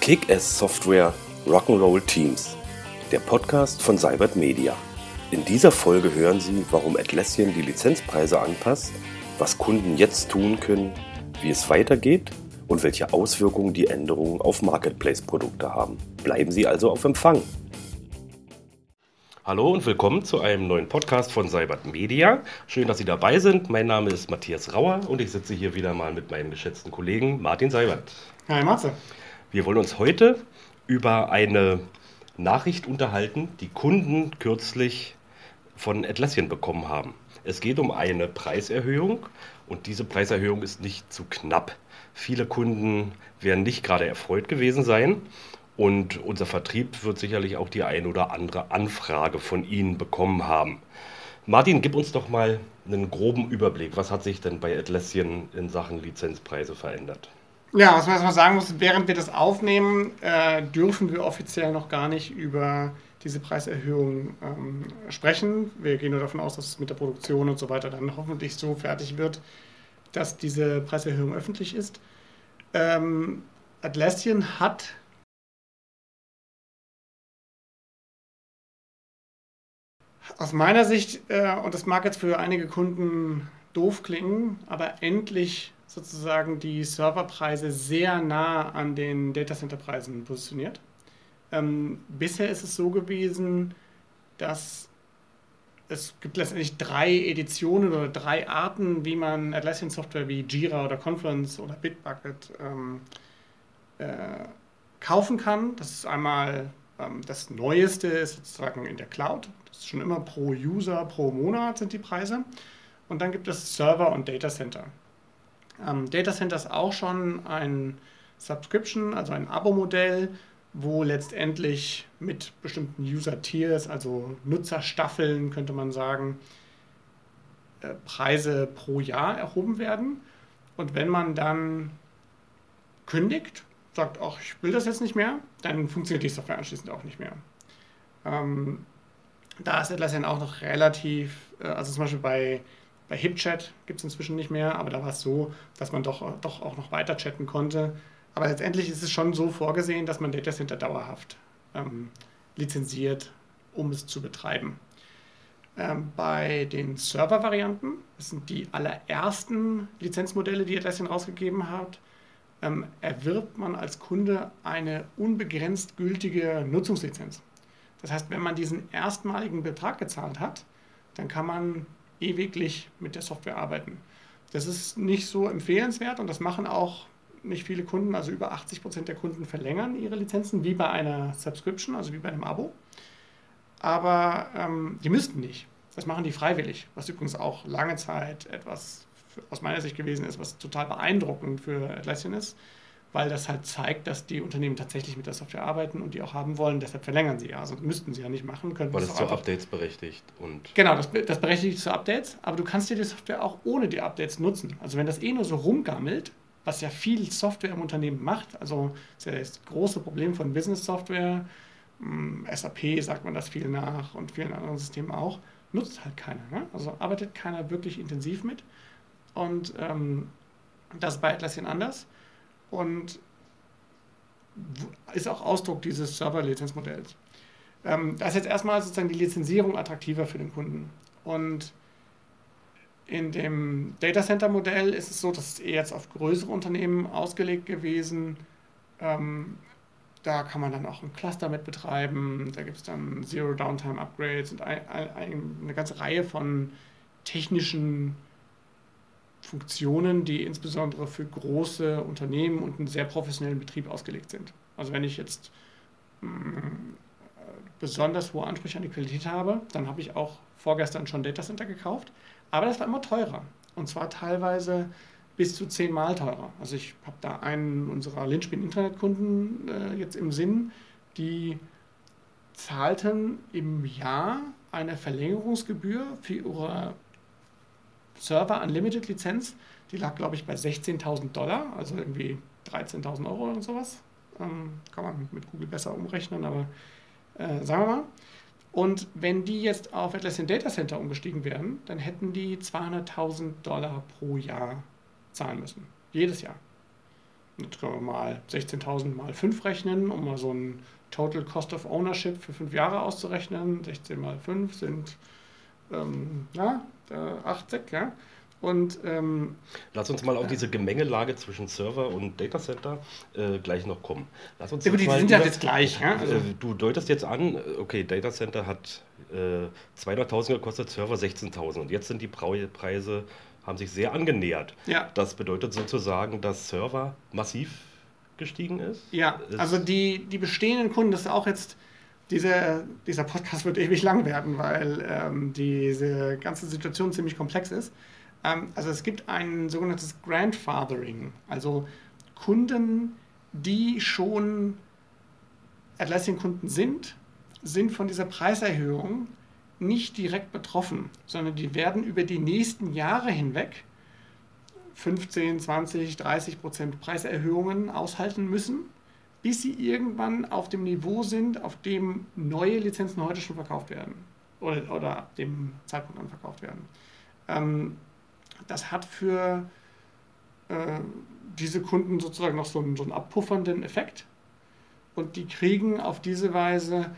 Kick-Ass Software Rock'n'Roll Teams, der Podcast von Cybert Media. In dieser Folge hören Sie, warum Atlassian die Lizenzpreise anpasst, was Kunden jetzt tun können, wie es weitergeht und welche Auswirkungen die Änderungen auf Marketplace-Produkte haben. Bleiben Sie also auf Empfang. Hallo und willkommen zu einem neuen Podcast von Cybert Media. Schön, dass Sie dabei sind. Mein Name ist Matthias Rauer und ich sitze hier wieder mal mit meinem geschätzten Kollegen Martin Seibert. Hi Matze. Wir wollen uns heute über eine Nachricht unterhalten, die Kunden kürzlich von Atlassian bekommen haben. Es geht um eine Preiserhöhung und diese Preiserhöhung ist nicht zu knapp. Viele Kunden werden nicht gerade erfreut gewesen sein und unser Vertrieb wird sicherlich auch die ein oder andere Anfrage von Ihnen bekommen haben. Martin, gib uns doch mal einen groben Überblick. Was hat sich denn bei Atlassian in Sachen Lizenzpreise verändert? Ja, was man erstmal sagen muss, während wir das aufnehmen, äh, dürfen wir offiziell noch gar nicht über diese Preiserhöhung ähm, sprechen. Wir gehen nur davon aus, dass es mit der Produktion und so weiter dann hoffentlich so fertig wird, dass diese Preiserhöhung öffentlich ist. Ähm, Atlassian hat aus meiner Sicht, äh, und das mag jetzt für einige Kunden doof klingen, aber endlich sozusagen die Serverpreise sehr nah an den Datacenter-Preisen positioniert. Ähm, bisher ist es so gewesen, dass es gibt letztendlich drei Editionen oder drei Arten, wie man Atlassian-Software wie Jira oder Confluence oder Bitbucket ähm, äh, kaufen kann. Das ist einmal ähm, das Neueste, ist sozusagen in der Cloud. Ist schon immer pro User, pro Monat sind die Preise. Und dann gibt es Server und Datacenter. Ähm, Datacenter ist auch schon ein Subscription, also ein Abo-Modell, wo letztendlich mit bestimmten User-Tiers, also Nutzerstaffeln, könnte man sagen, äh, Preise pro Jahr erhoben werden. Und wenn man dann kündigt, sagt, ach, ich will das jetzt nicht mehr, dann funktioniert die Software anschließend auch nicht mehr. Ähm, da ist Atlassian auch noch relativ, äh, also zum Beispiel bei bei HipChat gibt es inzwischen nicht mehr, aber da war es so, dass man doch, doch auch noch weiter chatten konnte. Aber letztendlich ist es schon so vorgesehen, dass man Data Center dauerhaft ähm, lizenziert, um es zu betreiben. Ähm, bei den Server-Varianten, das sind die allerersten Lizenzmodelle, die Atlassian rausgegeben hat, ähm, erwirbt man als Kunde eine unbegrenzt gültige Nutzungslizenz. Das heißt, wenn man diesen erstmaligen Betrag gezahlt hat, dann kann man ewiglich mit der Software arbeiten. Das ist nicht so empfehlenswert und das machen auch nicht viele Kunden, also über 80 Prozent der Kunden verlängern ihre Lizenzen, wie bei einer Subscription, also wie bei einem Abo. Aber ähm, die müssten nicht. Das machen die freiwillig, was übrigens auch lange Zeit etwas aus meiner Sicht gewesen ist, was total beeindruckend für Atlassian ist weil das halt zeigt, dass die Unternehmen tatsächlich mit der Software arbeiten und die auch haben wollen. Deshalb verlängern sie ja. Also müssten sie ja nicht machen. Könnten weil es zu Updates berechtigt. Und genau, das, das berechtigt zu Updates, aber du kannst dir die Software auch ohne die Updates nutzen. Also wenn das eh nur so rumgammelt, was ja viel Software im Unternehmen macht, also das ist ja das große Problem von Business Software, hm, SAP sagt man das viel nach und vielen anderen Systemen auch, nutzt halt keiner. Ne? Also arbeitet keiner wirklich intensiv mit. Und ähm, das ist bei Atlassian anders und ist auch Ausdruck dieses Server-Lizenzmodells. Ähm, da ist jetzt erstmal sozusagen die Lizenzierung attraktiver für den Kunden. Und in dem Data Center Modell ist es so, dass es eher jetzt auf größere Unternehmen ausgelegt gewesen. Ähm, da kann man dann auch ein Cluster mit betreiben. Da gibt es dann Zero Downtime Upgrades und ein, ein, eine ganze Reihe von technischen Funktionen, die insbesondere für große Unternehmen und einen sehr professionellen Betrieb ausgelegt sind. Also wenn ich jetzt mh, mm, besonders hohe Ansprüche an die Qualität habe, dann habe ich auch vorgestern schon Data Center gekauft, aber das war immer teurer und zwar teilweise bis zu zehnmal teurer. Also ich habe da einen unserer Linchpin-Internetkunden äh, jetzt im Sinn, die zahlten im Jahr eine Verlängerungsgebühr für ihre Server Unlimited Lizenz, die lag, glaube ich, bei 16.000 Dollar, also irgendwie 13.000 Euro oder sowas. Ähm, kann man mit Google besser umrechnen, aber äh, sagen wir mal. Und wenn die jetzt auf Atlassian Data Center umgestiegen wären, dann hätten die 200.000 Dollar pro Jahr zahlen müssen. Jedes Jahr. Jetzt können wir mal 16.000 mal 5 rechnen, um mal so ein Total Cost of Ownership für 5 Jahre auszurechnen. 16 mal 5 sind ähm, ja, 80, ja. Und, ähm, Lass uns mal auf diese Gemengelage zwischen Server und Datacenter äh, gleich noch kommen. Lass uns ja, die sind ja jetzt gleich. Ja? Also, äh, du deutest jetzt an, okay, Datacenter hat äh, 200.000 gekostet, Server 16.000 und jetzt sind die Preise, haben sich sehr angenähert. Ja. Das bedeutet sozusagen, dass Server massiv gestiegen ist? Ja, ist also die, die bestehenden Kunden, das ist auch jetzt diese, dieser Podcast wird ewig lang werden, weil ähm, diese ganze Situation ziemlich komplex ist. Ähm, also es gibt ein sogenanntes Grandfathering, also Kunden, die schon Atlassian-Kunden sind, sind von dieser Preiserhöhung nicht direkt betroffen, sondern die werden über die nächsten Jahre hinweg 15, 20, 30 Prozent Preiserhöhungen aushalten müssen, bis sie irgendwann auf dem Niveau sind, auf dem neue Lizenzen heute schon verkauft werden oder, oder ab dem Zeitpunkt dann verkauft werden. Ähm, das hat für äh, diese Kunden sozusagen noch so einen, so einen abpuffernden Effekt und die kriegen auf diese Weise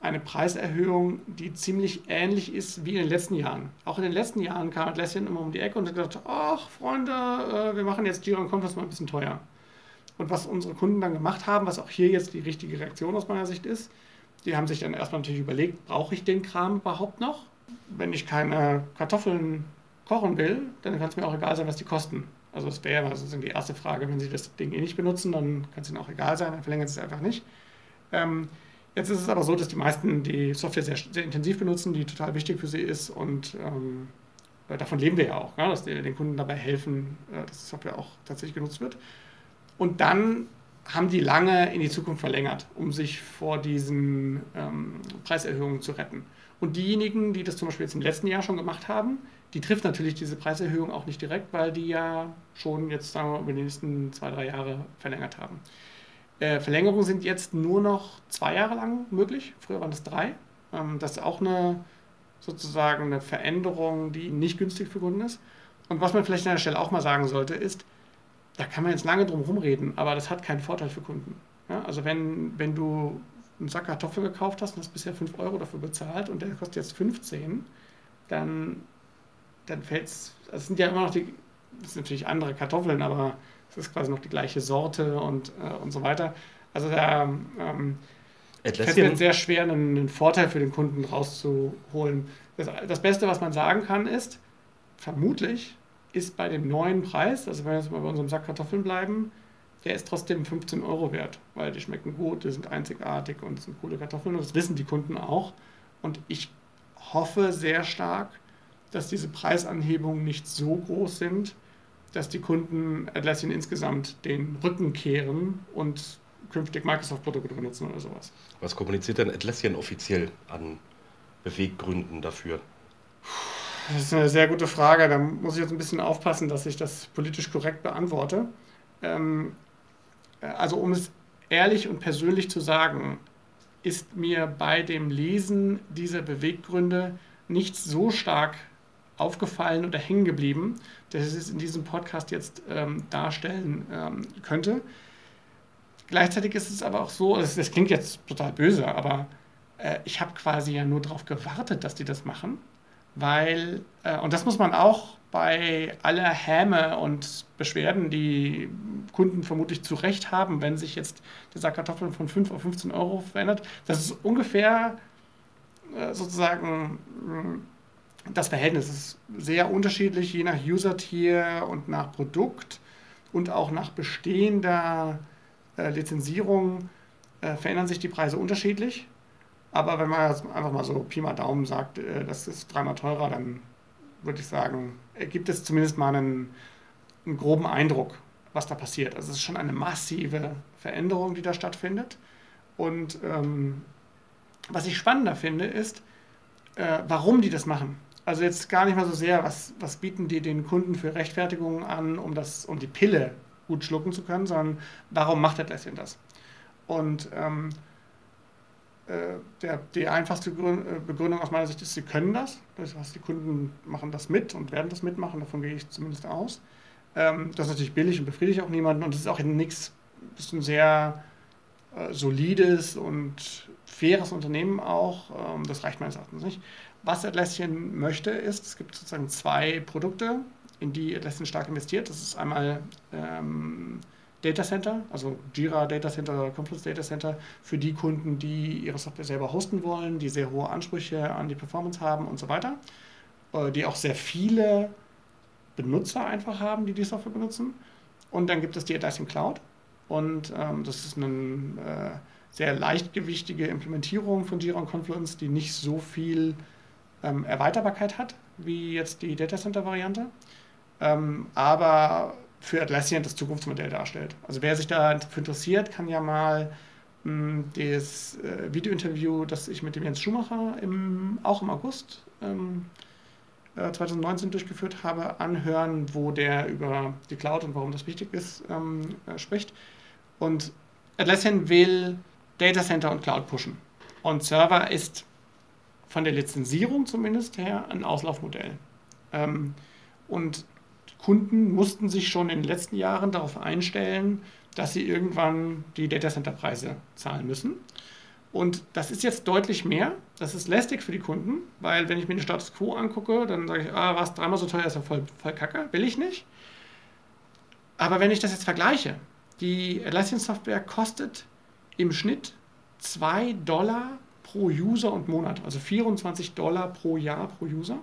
eine Preiserhöhung, die ziemlich ähnlich ist wie in den letzten Jahren. Auch in den letzten Jahren kam Atlassian immer um die Ecke und hat gesagt, ach Freunde, äh, wir machen jetzt Jira und Confluence mal ein bisschen teuer. Und was unsere Kunden dann gemacht haben, was auch hier jetzt die richtige Reaktion aus meiner Sicht ist, die haben sich dann erstmal natürlich überlegt, brauche ich den Kram überhaupt noch? Wenn ich keine Kartoffeln kochen will, dann kann es mir auch egal sein, was die kosten. Also das wäre also die erste Frage, wenn Sie das Ding eh nicht benutzen, dann kann es Ihnen auch egal sein, dann verlängern Sie es einfach nicht. Ähm, jetzt ist es aber so, dass die meisten die Software sehr, sehr intensiv benutzen, die total wichtig für sie ist und ähm, davon leben wir ja auch, ja, dass wir den Kunden dabei helfen, äh, dass die Software auch tatsächlich genutzt wird. Und dann haben die lange in die Zukunft verlängert, um sich vor diesen ähm, Preiserhöhungen zu retten. Und diejenigen, die das zum Beispiel jetzt im letzten Jahr schon gemacht haben, die trifft natürlich diese Preiserhöhung auch nicht direkt, weil die ja schon jetzt sagen wir, über die nächsten zwei, drei Jahre verlängert haben. Äh, Verlängerungen sind jetzt nur noch zwei Jahre lang möglich. Früher waren es drei. Ähm, das ist auch eine sozusagen eine Veränderung, die nicht günstig für Kunden ist. Und was man vielleicht an der Stelle auch mal sagen sollte, ist, da kann man jetzt lange drum rumreden, aber das hat keinen Vorteil für Kunden. Ja, also wenn, wenn du einen Sack Kartoffeln gekauft hast und hast bisher 5 Euro dafür bezahlt und der kostet jetzt 15, dann, dann fällt es, das sind ja immer noch die, das sind natürlich andere Kartoffeln, aber es ist quasi noch die gleiche Sorte und, äh, und so weiter. Also da ähm, fällt mir sehr schwer, einen, einen, Vorteil für den Kunden rauszuholen. Das, das Beste, was man sagen kann, ist, vermutlich ist bei dem neuen Preis, also wenn wir jetzt mal bei unserem Sack Kartoffeln bleiben, der ist trotzdem 15 Euro wert, weil die schmecken gut, die sind einzigartig und sind coole Kartoffeln und das wissen die Kunden auch. Und ich hoffe sehr stark, dass diese Preisanhebungen nicht so groß sind, dass die Kunden Atlassian insgesamt den Rücken kehren und künftig Microsoft-Produkte benutzen oder sowas. Was kommuniziert denn Atlassian offiziell an Beweggründen dafür? Das ist eine sehr gute Frage. Da muss ich jetzt ein bisschen aufpassen, dass ich das politisch korrekt beantworte. Ähm, also um es ehrlich und persönlich zu sagen, ist mir bei dem Lesen dieser Beweggründe nicht so stark aufgefallen oder hängen geblieben, dass ich es in diesem Podcast jetzt ähm, darstellen ähm, könnte. Gleichzeitig ist es aber auch so, das, das klingt jetzt total böse, aber äh, ich habe quasi ja nur darauf gewartet, dass die das machen, weil, äh, und das muss man auch bei aller Häme und Beschwerden, die Kunden vermutlich zu Recht haben, wenn sich jetzt dieser Kartoffeln von 5 auf 15 Euro verändert, das ist ungefähr äh, sozusagen das Verhältnis ist sehr unterschiedlich, je nach User-Tier und nach Produkt und auch nach bestehender äh, Lizenzierung äh, verändern sich die Preise unterschiedlich. Aber wenn man jetzt einfach mal so Pi mal Daumen sagt, äh, das ist dreimal teurer, dann würde ich sagen, gibt es zumindest mal einen, einen groben Eindruck, was da passiert. Also es ist schon eine massive Veränderung, die da stattfindet. Und ähm, was ich spannender finde, ist, äh, warum die das machen. Also jetzt gar nicht mal so sehr, was, was bieten die den Kunden für Rechtfertigungen an, um, das, um die Pille gut schlucken zu können, sondern warum macht Atlassian das? Und ähm, äh, der, die einfachste äh, Begründung aus meiner Sicht ist, sie können das. Das heißt, die Kunden machen das mit und werden das mitmachen, davon gehe ich zumindest aus. Ähm, das ist natürlich billig und befriedigt auch niemanden und es ist auch nichts, ist ein sehr äh, solides und faires Unternehmen auch. Ähm, das reicht meines Erachtens nicht. Was Atlassian möchte, ist, es gibt sozusagen zwei Produkte, in die Atlassian stark investiert. Das ist einmal ähm, Data Center, also Jira Data Center oder Confluence Data Center, für die Kunden, die ihre Software selber hosten wollen, die sehr hohe Ansprüche an die Performance haben und so weiter, äh, die auch sehr viele Benutzer einfach haben, die die Software benutzen. Und dann gibt es die Atlassian Cloud und ähm, das ist eine äh, sehr leichtgewichtige Implementierung von Jira und Confluence, die nicht so viel ähm, Erweiterbarkeit hat wie jetzt die Data Center Variante. Ähm, aber für Atlassian das Zukunftsmodell darstellt. Also wer sich dafür interessiert, kann ja mal mh, hm, das äh, Videointerview, das ich mit dem Jens Schumacher im, auch im August ähm, äh, 2019 durchgeführt habe, anhören, wo der über die Cloud und warum das wichtig ist, ähm, äh, spricht. Und Atlassian will Data Center und Cloud pushen. Und Server ist von der Lizenzierung zumindest her ein Auslaufmodell. Ähm, und Kunden mussten sich schon in den letzten Jahren darauf einstellen, dass sie irgendwann die Datacenter-Preise zahlen müssen. Und das ist jetzt deutlich mehr. Das ist lästig für die Kunden, weil wenn ich mir den Status Quo angucke, dann sage ich, ah, was dreimal so teuer ist ja voll, voll kacke, will ich nicht. Aber wenn ich das jetzt vergleiche, die Atlassian-Software kostet im Schnitt 2 Dollar pro User und Monat, also 24 Dollar pro Jahr pro User.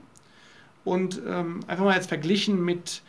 Und ähm, einfach mal jetzt verglichen mit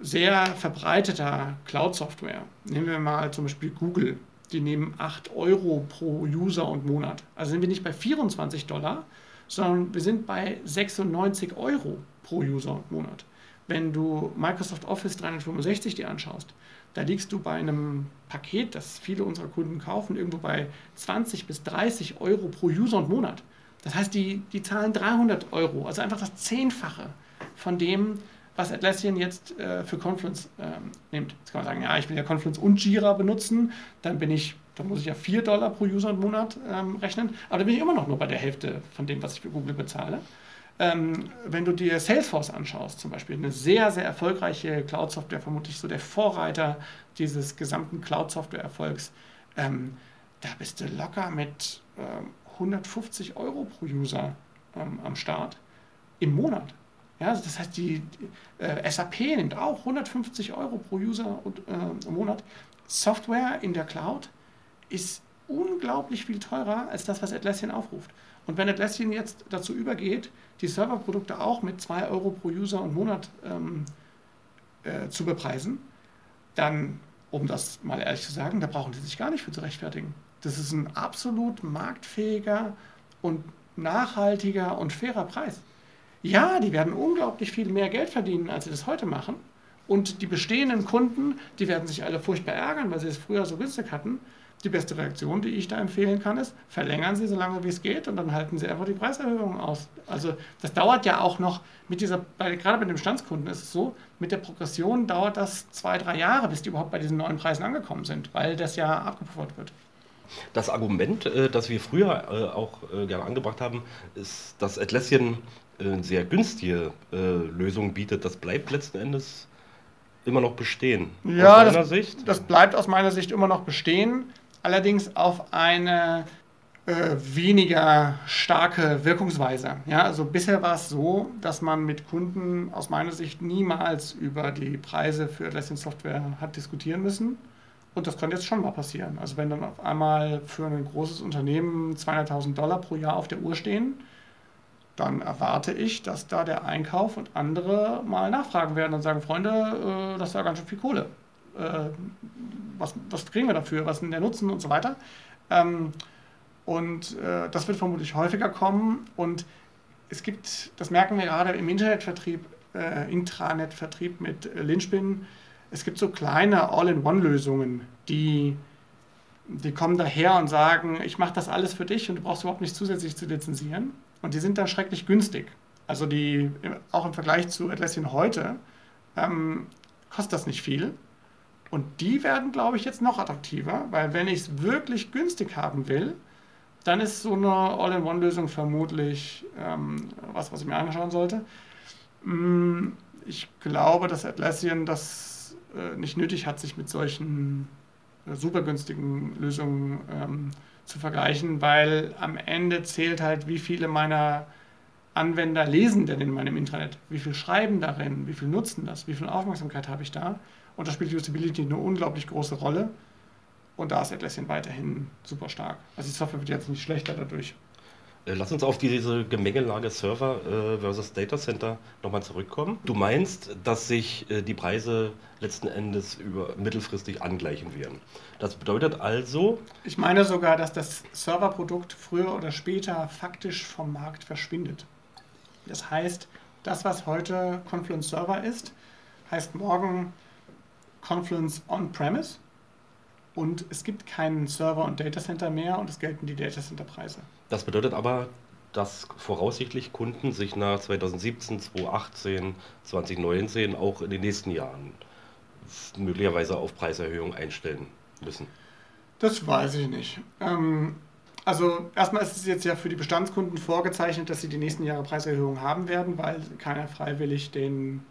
sehr verbreiteter Cloud-Software. Nehmen wir mal zum Beispiel Google. Die nehmen 8 Euro pro User und Monat. Also sind wir nicht bei 24 Dollar, sondern wir sind bei 96 Euro pro User und Monat. Wenn du Microsoft Office 365 dir anschaust, da liegst du bei einem Paket, das viele unserer Kunden kaufen, irgendwo bei 20 bis 30 Euro pro User und Monat. Das heißt, die, die zahlen 300 Euro, also einfach das Zehnfache von dem, was Atlassian jetzt äh, für Confluence ähm, nimmt. Jetzt kann man sagen, ja, ich will ja Confluence und Jira benutzen, dann bin ich, dann muss ich ja 4 Dollar pro User und Monat ähm, rechnen, aber dann bin ich immer noch nur bei der Hälfte von dem, was ich für Google bezahle. Ähm, wenn du dir Salesforce anschaust, zum Beispiel, eine sehr, sehr erfolgreiche Cloud-Software, vermutlich so der Vorreiter dieses gesamten Cloud-Software-Erfolgs, ähm, da bist du locker mit ähm, 150 Euro pro User ähm, am Start im Monat. Ja, also das heißt, die, äh, SAP nimmt auch 150 Euro pro User und, äh, im Monat. Software in der Cloud ist unglaublich viel teurer als das, was Atlassian aufruft. Und wenn Atlassian jetzt dazu übergeht, die Serverprodukte auch mit 2 Euro pro User und Monat ähm, äh, zu bepreisen, dann, um das mal ehrlich zu sagen, da brauchen die sich gar nicht für zu rechtfertigen. Das ist ein absolut marktfähiger und nachhaltiger und fairer Preis. Ja, die werden unglaublich viel mehr Geld verdienen, als sie das heute machen. Und die bestehenden Kunden, die werden sich alle furchtbar ärgern, weil sie es früher so günstig hatten. Die beste Reaktion, die ich da empfehlen kann, ist, verlängern Sie so lange wie es geht und dann halten Sie einfach die Preiserhöhung aus. Also das dauert ja auch noch, mit dieser, bei, gerade bei den Bestandskunden ist es so, mit der Progression dauert das zwei, drei Jahre, bis die überhaupt bei diesen neuen Preisen angekommen sind, weil das ja abgepuffert wird. Das Argument, äh, das wir früher äh, auch äh, gerne angebracht haben, ist, dass Atlassian eine sehr günstige Lösung bietet. Das bleibt letzten Endes immer noch bestehen. Ja, aus das, Sicht? das bleibt aus meiner Sicht immer noch bestehen, allerdings auf eine weniger starke Wirkungsweise. Ja, also bisher war es so, dass man mit Kunden aus meiner Sicht niemals über die Preise für Atlassian Software hat diskutieren müssen. Und das kann jetzt schon mal passieren. Also wenn dann auf einmal für ein großes Unternehmen 200.000 Dollar pro Jahr auf der Uhr stehen, dann erwarte ich, dass da der Einkauf und andere mal nachfragen werden und sagen, Freunde, äh, das war ganz schön viel Kohle. Äh, was, was kriegen wir dafür? Was ist denn der Nutzen und so weiter? Ähm, und äh, das wird vermutlich häufiger kommen. Und es gibt, das merken wir gerade im Internetvertrieb, Intranetvertrieb mit Lynchpin, es gibt so kleine All-in-One-Lösungen, die, die kommen daher und sagen, ich mache das alles für dich und du brauchst überhaupt nicht zusätzlich zu lizenzieren. Und die sind dann schrecklich günstig. Also die, auch im Vergleich zu Atlassian heute, ähm, kostet das nicht viel. Und die werden, glaube ich, jetzt noch attraktiver, weil wenn ich es wirklich günstig haben will, dann ist so eine All-in-One-Lösung vermutlich ähm, was, was ich mir anschauen sollte. Mm, ich glaube, dass Atlassian das äh, nicht nötig hat, sich mit solchen äh, super günstigen Lösungen ähm, zu vergleichen, weil am Ende zählt halt, wie viele meiner Anwender lesen denn in meinem Internet, wie viel schreiben darin, wie viel nutzen das, wie viel Aufmerksamkeit habe ich da. Und da spielt Usability eine unglaublich große Rolle. Und da ist Atlassian weiterhin super stark. Also die Software wird jetzt nicht schlechter dadurch. Äh, lass uns auf diese Gemengelage Server äh, versus Data Center nochmal zurückkommen. Du meinst, dass sich äh, die Preise letzten Endes über mittelfristig angleichen werden. Das bedeutet also. Ich meine sogar, dass das Serverprodukt früher oder später faktisch vom Markt verschwindet. Das heißt, das, was heute Confluence Server ist, heißt morgen Confluence On-Premise und es gibt keinen Server und Datacenter mehr und es gelten die Datacenter-Preise. Das bedeutet aber, dass voraussichtlich Kunden sich nach 2017, 2018, 2019 auch in den nächsten Jahren möglicherweise auf Preiserhöhungen einstellen müssen. Das weiß ich nicht. Ähm, also erstmal ist es jetzt ja für die Bestandskunden vorgezeichnet, dass sie die nächsten Jahre Preiserhöhungen haben werden, weil keiner freiwillig den,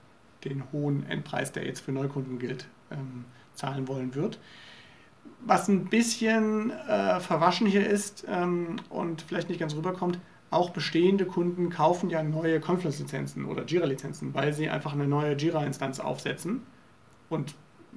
den hohen Endpreis, der jetzt für Neukunden gilt, ähm, zahlen wollen wird. Was ein bisschen äh, verwaschen hier ist ähm, und vielleicht nicht ganz rüberkommt, auch bestehende Kunden kaufen ja neue Confluence-Lizenzen oder Jira-Lizenzen, weil sie einfach eine neue Jira-Instanz aufsetzen und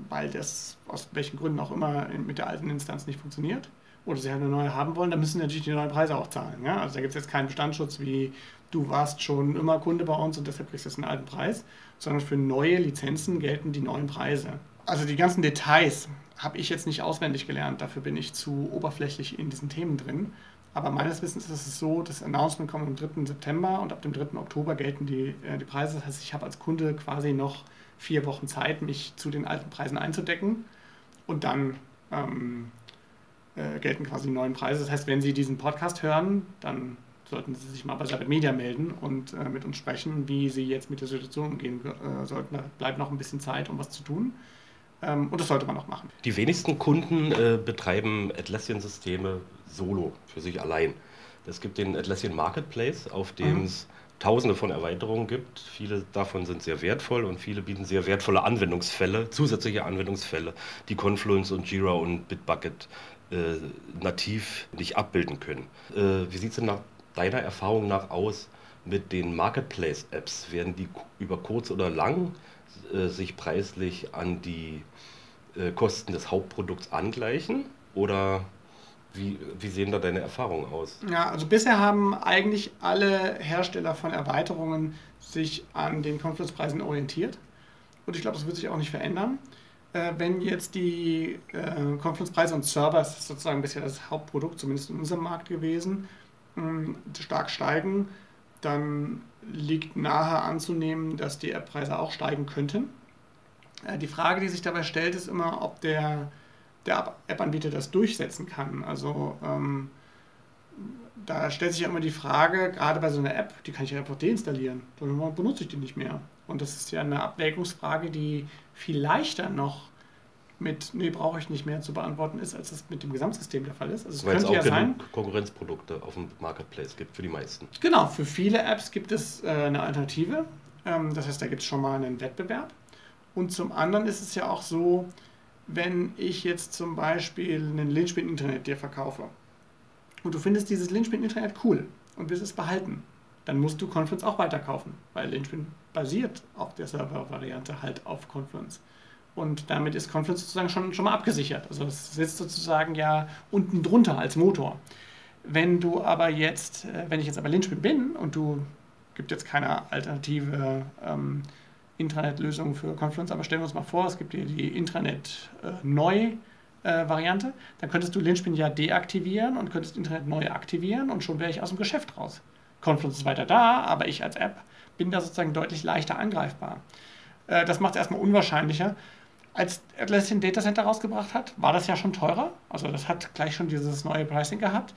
weil das aus welchen Gründen auch immer mit der alten Instanz nicht funktioniert oder sie halt eine neue haben wollen, dann müssen sie natürlich die neuen Preise auch zahlen. Ja? Also da gibt es jetzt keinen Bestandsschutz wie du warst schon immer Kunde bei uns und deshalb kriegst du jetzt einen alten Preis, sondern für neue Lizenzen gelten die neuen Preise. Also die ganzen Details habe ich jetzt nicht auswendig gelernt, dafür bin ich zu oberflächlich in diesen Themen drin. Aber meines Wissens ist es so, das Announcement kommt am 3. September und ab dem 3. Oktober gelten die, äh, die Preise. Das heißt, ich habe als Kunde quasi noch vier Wochen Zeit, mich zu den alten Preisen einzudecken und dann ähm, äh, gelten quasi die neuen Preise. Das heißt, wenn Sie diesen Podcast hören, dann sollten Sie sich mal bei Sabbat Media melden und äh, mit uns sprechen, wie Sie jetzt mit der Situation umgehen äh, sollten. Da bleibt noch ein bisschen Zeit, um was zu tun. Ähm, und das sollte man auch machen. Die wenigsten Kunden äh, betreiben Atlassian-Systeme solo, für sich allein. Es gibt den Atlassian Marketplace, auf dem mhm. es tausende von Erweiterungen gibt. Viele davon sind sehr wertvoll und viele bieten sehr wertvolle Anwendungsfälle, zusätzliche Anwendungsfälle, die Confluence und Jira und Bitbucket äh, nativ nicht abbilden können. Äh, wie sieht es denn nach deiner Erfahrung nach aus mit den Marketplace-Apps? Werden die über kurz oder lang äh, sich preislich an die äh, Kosten des Hauptprodukts angleichen? Oder wie, wie sehen da deine Erfahrungen aus? Ja, also bisher haben eigentlich alle Hersteller von Erweiterungen sich an den Confluence-Preisen orientiert. Und ich glaube, das wird sich auch nicht verändern. Äh, wenn jetzt die äh, Confluence-Preise und Server, das ist sozusagen bisher das Hauptprodukt, zumindest in unserem Markt gewesen, mh, stark steigen, dann liegt nahe anzunehmen, dass die App-Preise auch steigen könnten. Äh, die Frage, die sich dabei stellt, ist immer, ob der, der App-Anbieter das durchsetzen kann. Also ähm, da stellt sich ja immer die Frage, gerade bei so einer App, die kann ich ja einfach deinstallieren, dann benutze ich die nicht mehr. Und das ist ja eine Abwägungsfrage, die viel leichter noch mit, nee, brauche ich nicht mehr zu beantworten ist, als das mit dem Gesamtsystem der Fall ist. Also es Weil könnte es auch ja sein, Konkurrenzprodukte auf dem Marketplace gibt für die meisten. Genau, für viele Apps gibt es äh, eine Alternative. Ähm, das heißt, da gibt es schon mal einen Wettbewerb. Und zum anderen ist es ja auch so, wenn ich jetzt zum Beispiel einen Linchpin-Internet dir verkaufe und du findest dieses Linchpin-Internet cool und willst es behalten, dann musst du Confluence auch weiterkaufen, weil Linchpin basiert auf der Server-Variante halt auf Confluence. Und damit ist Confluence sozusagen schon, schon mal abgesichert. Also es sitzt sozusagen ja unten drunter als Motor. Wenn du aber jetzt, äh, wenn ich jetzt aber Linchpin bin und du gibt jetzt keine alternative ähm, Intranet-Lösung für Confluence, aber stellen wir uns mal vor, es gibt hier die Intranet-Neu-Variante, äh, dann könntest du Linchpin ja deaktivieren und könntest Internet neu aktivieren und schon wäre ich aus dem Geschäft raus. Confluence ist weiter da, aber ich als App bin da sozusagen deutlich leichter angreifbar. Äh, das macht es erstmal unwahrscheinlicher. Als Atlassian Data Center rausgebracht hat, war das ja schon teurer. Also das hat gleich schon dieses neue Pricing gehabt.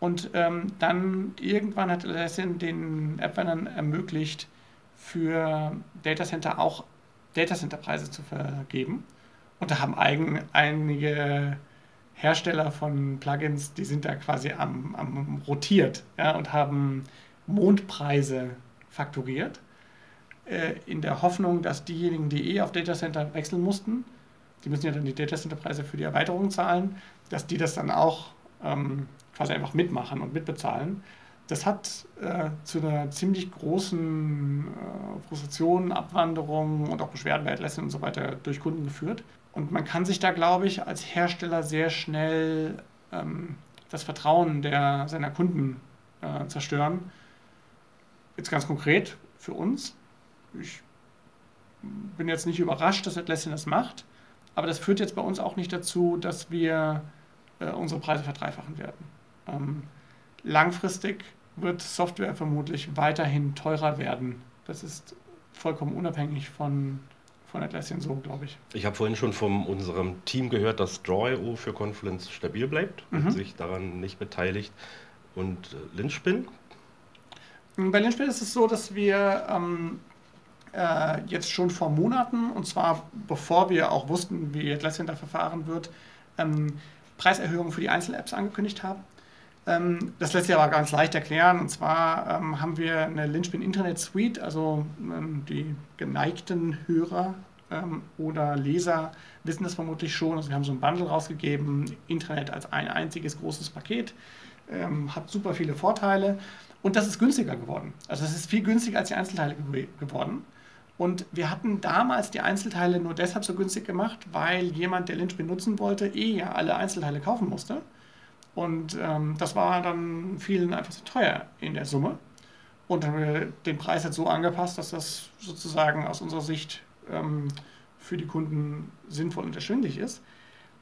Und ähm, dann irgendwann hat Atlassian den App-Vendern ermöglicht, für Data Center auch Data Center Preise zu vergeben. Und da haben eigen, einige Hersteller von Plugins, die sind da quasi am, am rotiert ja, und haben Mondpreise fakturiert, in der Hoffnung, dass diejenigen, die eh auf Datacenter wechseln mussten, die müssen ja dann die Datacenter-Preise für die Erweiterung zahlen, dass die das dann auch ähm, quasi einfach mitmachen und mitbezahlen. Das hat äh, zu einer ziemlich großen äh, Frustration, Abwanderung und auch Beschwerden bei Atlassian und so weiter durch Kunden geführt. Und man kann sich da, glaube ich, als Hersteller sehr schnell ähm, das Vertrauen der, seiner Kunden äh, zerstören. Jetzt ganz konkret für uns. Ich bin jetzt nicht überrascht, dass Atlassian das macht, aber das führt jetzt bei uns auch nicht dazu, dass wir äh, unsere Preise verdreifachen werden. Ähm, langfristig wird Software vermutlich weiterhin teurer werden. Das ist vollkommen unabhängig von, von Atlassian so, glaube ich. Ich habe vorhin schon von unserem Team gehört, dass Draw.io für Confluence stabil bleibt mhm. und sich daran nicht beteiligt. Und äh, Lynchpin? Bei Lynchpin ist es so, dass wir ähm, äh, jetzt schon vor Monaten, und zwar bevor wir auch wussten, wie da verfahren wird, ähm, Preiserhöhungen für die Einzel-Apps angekündigt haben. Ähm, das lässt sich aber ganz leicht erklären. Und zwar ähm, haben wir eine Lynchpin Internet Suite, also ähm, die geneigten Hörer oder Leser wissen das vermutlich schon. Also wir haben so ein Bundle rausgegeben, Internet als ein einziges großes Paket, hat super viele Vorteile und das ist günstiger geworden. Also es ist viel günstiger als die Einzelteile geworden. Und wir hatten damals die Einzelteile nur deshalb so günstig gemacht, weil jemand, der Lynchpin nutzen wollte, eh ja alle Einzelteile kaufen musste. Und ähm, das war dann vielen einfach zu teuer in der Summe. Und dann haben wir den Preis jetzt so angepasst, dass das sozusagen aus unserer Sicht ähm, für die Kunden sinnvoll und erschwinglich ist.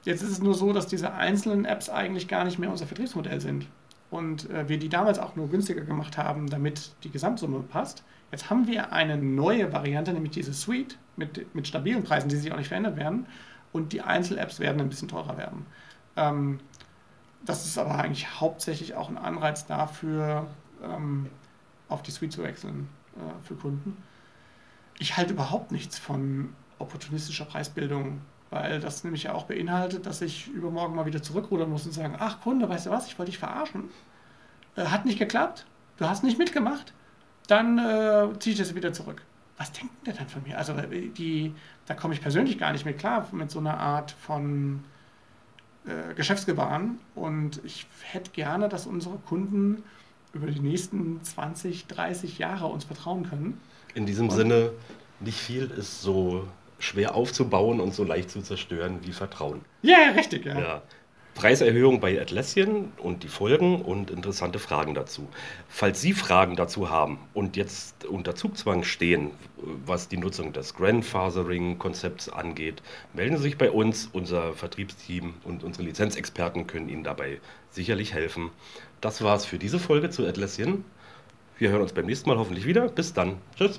Jetzt ist es nur so, dass diese einzelnen Apps eigentlich gar nicht mehr unser Vertriebsmodell sind. Und äh, wir die damals auch nur günstiger gemacht haben, damit die Gesamtsumme passt. Jetzt haben wir eine neue Variante, nämlich diese Suite mit, mit stabilen Preisen, die sich auch nicht verändert werden. Und die Einzel-Apps werden ein bisschen teurer werden. Ähm, das ist aber eigentlich hauptsächlich auch ein Anreiz dafür, ähm, auf die Suite zu wechseln äh, für Kunden. Ich halte überhaupt nichts von opportunistischer Preisbildung, weil das nämlich ja auch beinhaltet, dass ich übermorgen mal wieder zurückrudern muss und sagen, ach Kunde, weißt du was, ich wollte dich verarschen. Äh, hat nicht geklappt, du hast nicht mitgemacht, dann äh, ziehe ich das wieder zurück. Was denkt der dann von mir? Also äh, die, da komme ich persönlich gar nicht mehr klar mit so einer Art von äh, Geschäftsgebaren. Und ich hätte gerne, dass unsere Kunden über die nächsten 20, 30 Jahre uns vertrauen können. In diesem und Sinne, nicht viel ist so schwer aufzubauen und so leicht zu zerstören wie Vertrauen. Ja, richtig, ja. ja. Preiserhöhung bei Atlassian und die Folgen und interessante Fragen dazu. Falls Sie Fragen dazu haben und jetzt unter Zugzwang stehen, was die Nutzung des Grandfathering-Konzepts angeht, melden Sie sich bei uns. Unser Vertriebsteam und unsere Lizenzexperten können Ihnen dabei sicherlich helfen. Das war's für diese Folge zu Atlassian. Wir hören uns beim nächsten Mal hoffentlich wieder. Bis dann. Tschüss.